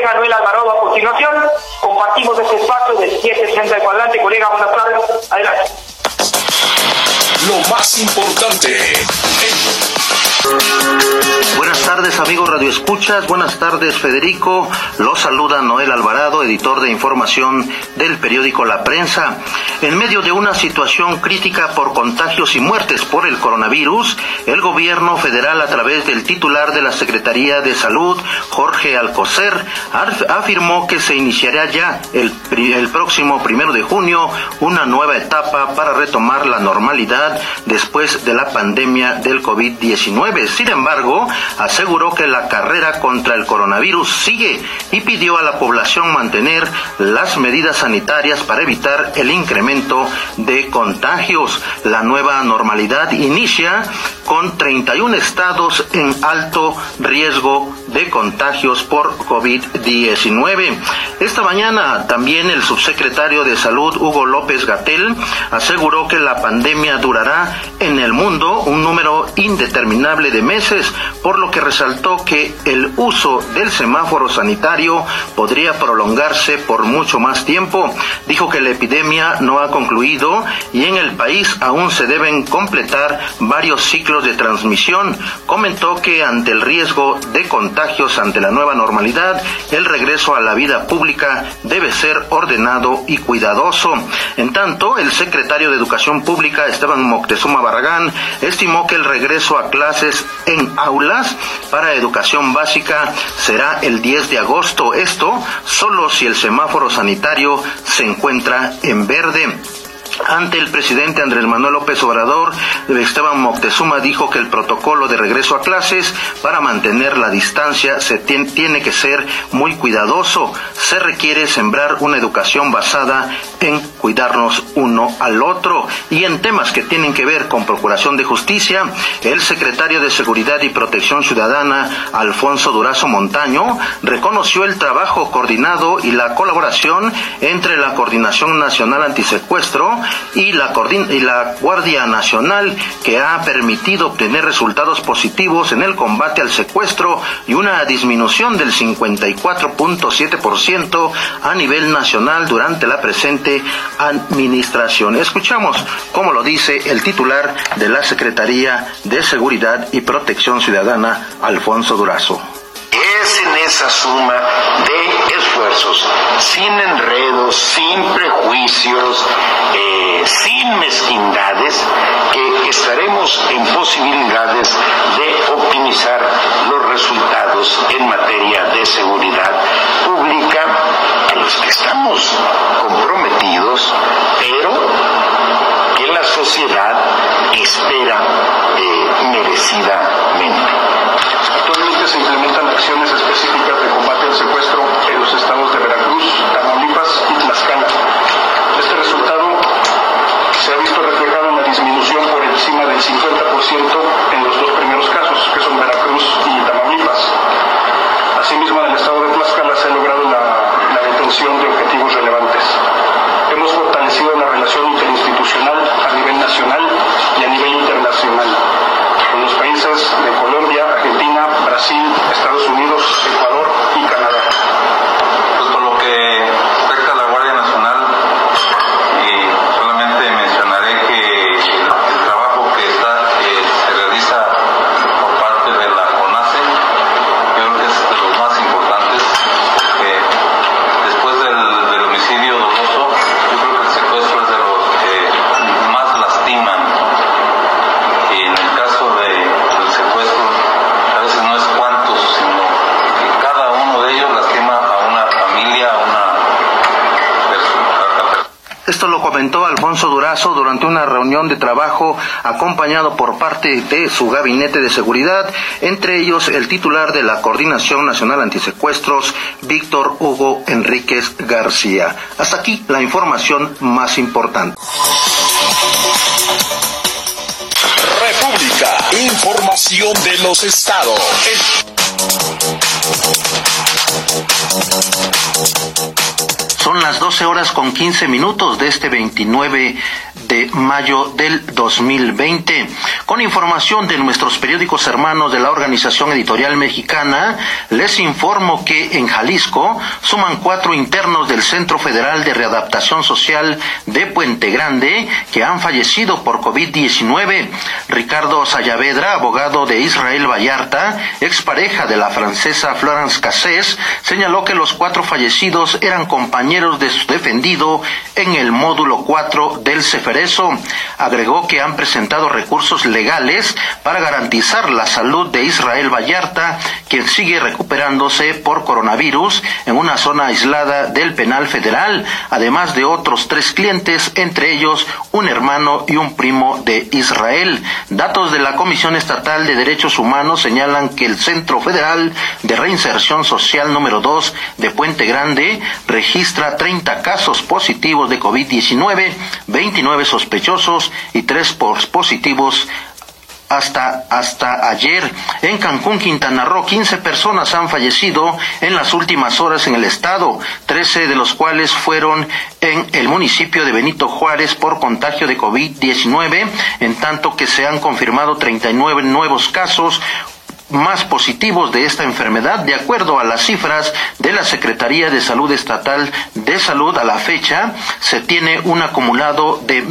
colega Noel Alvarado a continuación. Compartimos este espacio del 760 de cuadrante. Colega, buenas tardes. Adelante. Lo más importante Buenas tardes amigos Radio Escuchas, buenas tardes Federico, los saluda Noel Alvarado, editor de información del periódico La Prensa. En medio de una situación crítica por contagios y muertes por el coronavirus, el gobierno federal a través del titular de la Secretaría de Salud, Jorge Alcocer, afirmó que se iniciará ya el, el próximo primero de junio una nueva etapa para retomar la normalidad después de la pandemia del COVID-19. Sin embargo, aseguró que la carrera contra el coronavirus sigue y pidió a la población mantener las medidas sanitarias para evitar el incremento de contagios. La nueva normalidad inicia con 31 estados en alto riesgo de contagios por COVID-19. Esta mañana también el subsecretario de Salud, Hugo López Gatel, aseguró que la pandemia durará en el mundo un número indeterminable de meses, por lo que resaltó que el uso del semáforo sanitario podría prolongarse por mucho más tiempo. Dijo que la epidemia no ha concluido y en el país aún se deben completar varios ciclos de transmisión, comentó que ante el riesgo de ante la nueva normalidad, el regreso a la vida pública debe ser ordenado y cuidadoso. En tanto, el secretario de Educación Pública, Esteban Moctezuma Barragán, estimó que el regreso a clases en aulas para educación básica será el 10 de agosto. Esto solo si el semáforo sanitario se encuentra en verde. Ante el presidente Andrés Manuel López Obrador, Esteban Moctezuma dijo que el protocolo de regreso a clases para mantener la distancia se tiene que ser muy cuidadoso. Se requiere sembrar una educación basada en cuidarnos uno al otro. Y en temas que tienen que ver con procuración de justicia, el secretario de Seguridad y Protección Ciudadana, Alfonso Durazo Montaño, reconoció el trabajo coordinado y la colaboración entre la Coordinación Nacional Antisecuestro y la, y la Guardia Nacional que ha permitido obtener resultados positivos en el combate al secuestro y una disminución del 54.7% a nivel nacional durante la presente administración. Escuchamos cómo lo dice el titular de la Secretaría de Seguridad y Protección Ciudadana, Alfonso Durazo es en esa suma sin enredos, sin prejuicios, eh, sin mezquindades, que estaremos en posibilidades de optimizar los resultados en materia de seguridad pública, a los que estamos comprometidos, pero que la sociedad espera eh, merecidamente. Actualmente se implementan acciones específicas de combate al secuestro Oh, Esto lo comentó Alfonso Durazo durante una reunión de trabajo acompañado por parte de su gabinete de seguridad, entre ellos el titular de la Coordinación Nacional Antisecuestros, Víctor Hugo Enríquez García. Hasta aquí la información más importante. República. Información de los estados. 12 horas con 15 minutos de este 29 de mayo del 2020. Con información de nuestros periódicos hermanos de la Organización Editorial Mexicana, les informo que en Jalisco suman cuatro internos del Centro Federal de Readaptación Social de Puente Grande que han fallecido por COVID-19. Ricardo Sayavedra, abogado de Israel Vallarta, expareja de la francesa Florence Cassés, señaló que los cuatro fallecidos eran compañeros de su defendido en el módulo 4 del Ceferezo. Agregó que han presentado recursos legales para garantizar la salud de Israel Vallarta, quien sigue recuperándose por coronavirus en una zona aislada del penal federal, además de otros tres clientes, entre ellos un hermano y un primo de Israel. Datos de la Comisión Estatal de Derechos Humanos señalan que el Centro Federal de Reinserción Social número 2 de Puente Grande registra 30 casos positivos de COVID-19, 29 sospechosos y 3 positivos hasta, hasta ayer. En Cancún, Quintana Roo, 15 personas han fallecido en las últimas horas en el estado, 13 de los cuales fueron en el municipio de Benito Juárez por contagio de COVID-19, en tanto que se han confirmado 39 nuevos casos, más positivos de esta enfermedad, de acuerdo a las cifras de la Secretaría de Salud Estatal de Salud a la fecha, se tiene un acumulado de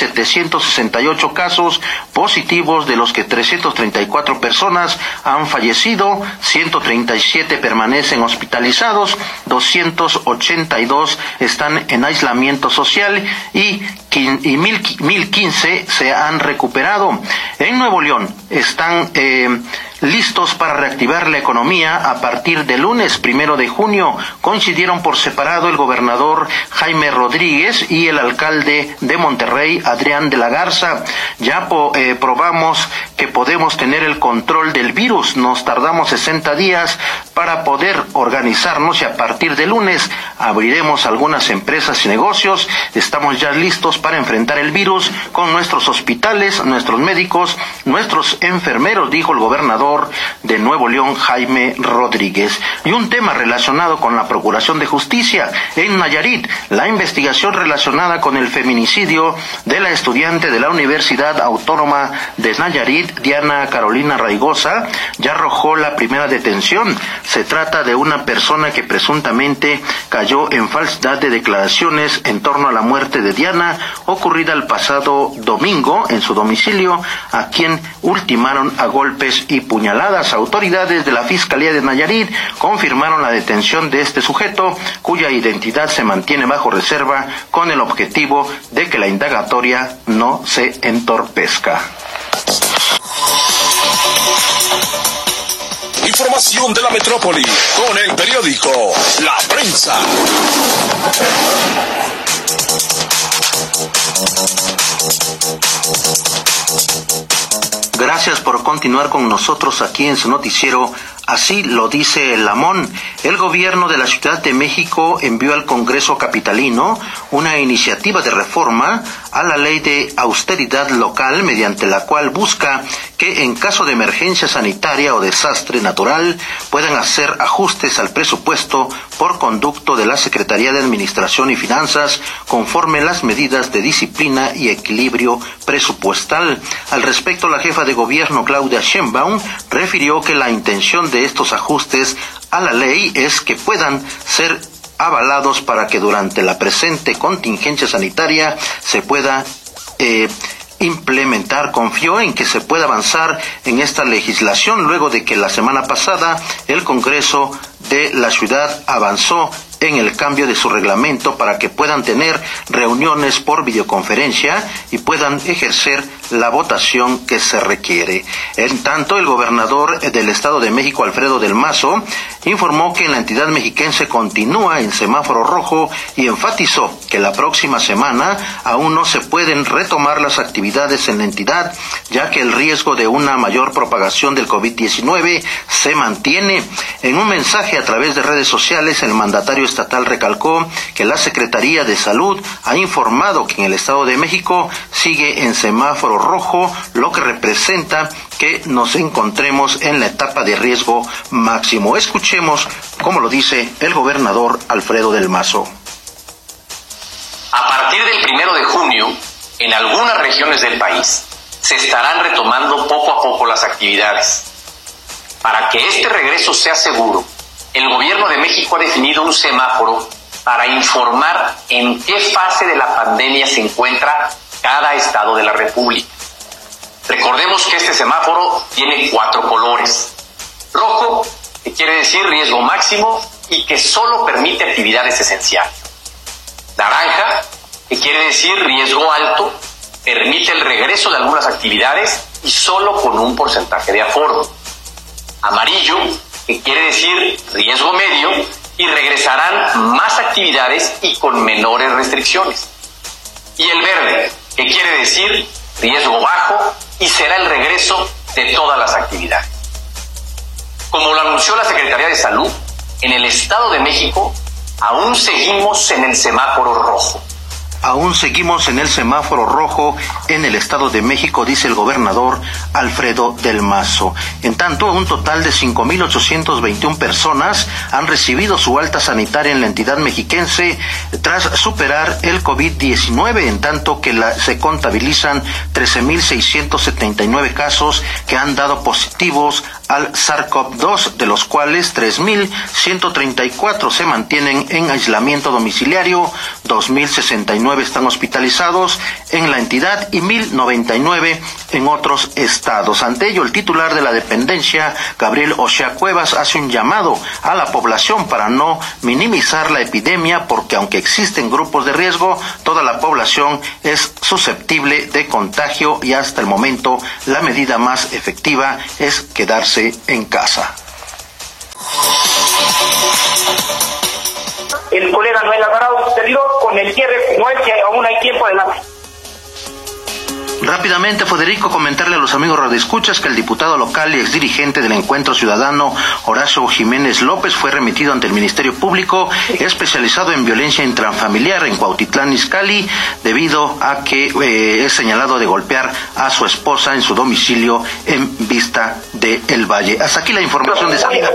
1.768 casos positivos, de los que 334 personas han fallecido, 137 permanecen hospitalizados, 282 están en aislamiento social y, y 1015 se han recuperado. En Nuevo León están eh, listos para reactivar la economía a partir del lunes primero de junio. Coincidieron por separado el gobernador Jaime Rodríguez y el alcalde de Monterrey, Adrián de la Garza. Ya eh, probamos que podemos tener el control del virus. Nos tardamos 60 días para poder organizarnos y a partir de lunes abriremos algunas empresas y negocios. Estamos ya listos para enfrentar el virus con nuestros hospitales, nuestros médicos, nuestros enfermeros, dijo el gobernador de Nuevo León, Jaime Rodríguez. Y un tema relacionado con la Procuración de Justicia en Nayarit, la investigación relacionada con el feminicidio de la estudiante de la Universidad Autónoma de Nayarit, Diana Carolina Raigosa, ya arrojó la primera detención. Se trata de una persona que presuntamente cayó en falsedad de declaraciones en torno a la muerte de Diana ocurrida el pasado domingo en su domicilio, a quien ultimaron a golpes y puñaladas puñaladas. Autoridades de la Fiscalía de Nayarit confirmaron la detención de este sujeto, cuya identidad se mantiene bajo reserva con el objetivo de que la indagatoria no se entorpezca. Información de la metrópoli con el periódico La Prensa. Gracias por continuar con nosotros aquí en su noticiero Así lo dice el Lamón. El gobierno de la Ciudad de México envió al Congreso Capitalino una iniciativa de reforma a la ley de austeridad local mediante la cual busca que en caso de emergencia sanitaria o desastre natural puedan hacer ajustes al presupuesto por conducto de la Secretaría de Administración y Finanzas conforme las medidas de disciplina y equilibrio presupuestal. Al respecto, la jefa de gobierno Claudia Sheinbaum refirió que la intención de estos ajustes a la ley es que puedan ser avalados para que durante la presente contingencia sanitaria se pueda eh, implementar. Confió en que se pueda avanzar en esta legislación luego de que la semana pasada el Congreso de la ciudad avanzó en el cambio de su reglamento para que puedan tener reuniones por videoconferencia y puedan ejercer la votación que se requiere. En tanto, el gobernador del Estado de México, Alfredo del Mazo, informó que la entidad mexiquense continúa en semáforo rojo y enfatizó que la próxima semana aún no se pueden retomar las actividades en la entidad, ya que el riesgo de una mayor propagación del COVID-19 se mantiene. En un mensaje a través de redes sociales, el mandatario estatal recalcó que la Secretaría de Salud ha informado que en el Estado de México sigue en semáforo rojo, lo que representa que nos encontremos en la etapa de riesgo máximo. Escuchemos cómo lo dice el gobernador Alfredo del Mazo. A partir del primero de junio, en algunas regiones del país se estarán retomando poco a poco las actividades. Para que este regreso sea seguro, el gobierno de México ha definido un semáforo para informar en qué fase de la pandemia se encuentra cada estado de la República. Recordemos que este semáforo tiene cuatro colores. Rojo, que quiere decir riesgo máximo y que solo permite actividades esenciales. Naranja, que quiere decir riesgo alto, permite el regreso de algunas actividades y solo con un porcentaje de aforo. Amarillo, que quiere decir riesgo medio y regresarán más actividades y con menores restricciones. Y el verde, que quiere decir riesgo bajo y será el regreso de todas las actividades. Como lo anunció la Secretaría de Salud, en el Estado de México aún seguimos en el semáforo rojo. Aún seguimos en el semáforo rojo en el Estado de México, dice el gobernador Alfredo del Mazo. En tanto, un total de 5.821 personas han recibido su alta sanitaria en la entidad mexiquense tras superar el COVID-19, en tanto que se contabilizan 13.679 casos que han dado positivos al SARS-CoV-2, de los cuales 3.134 se mantienen en aislamiento domiciliario, 2.069 están hospitalizados en la entidad y 1.099 en otros estados. Ante ello, el titular de la dependencia, Gabriel Ochea Cuevas, hace un llamado a la población para no minimizar la epidemia, porque aunque existen grupos de riesgo, toda la población es susceptible de contagio y hasta el momento la medida más efectiva es quedarse en casa. El colega Noel Alvarado, servidor, con el cierre, no es que aún hay tiempo adelante. Rápidamente, Federico, comentarle a los amigos radioescuchas que el diputado local y exdirigente del Encuentro Ciudadano, Horacio Jiménez López, fue remitido ante el Ministerio Público especializado en violencia intrafamiliar en Cuautitlán, Izcalli, debido a que eh, es señalado de golpear a su esposa en su domicilio en Vista de El Valle. Hasta aquí la información de salida.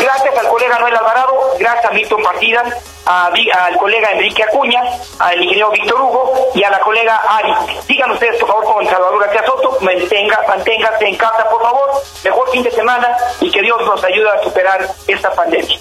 Gracias al colega Noel Alvarado, gracias a Milton Partidas, al colega Enrique Acuña, al ingeniero Víctor Hugo y a la colega Ari. Digan ustedes, por favor, con Salvador García Soto, mantenga, manténgase en casa, por favor, mejor fin de semana y que Dios nos ayude a superar esta pandemia.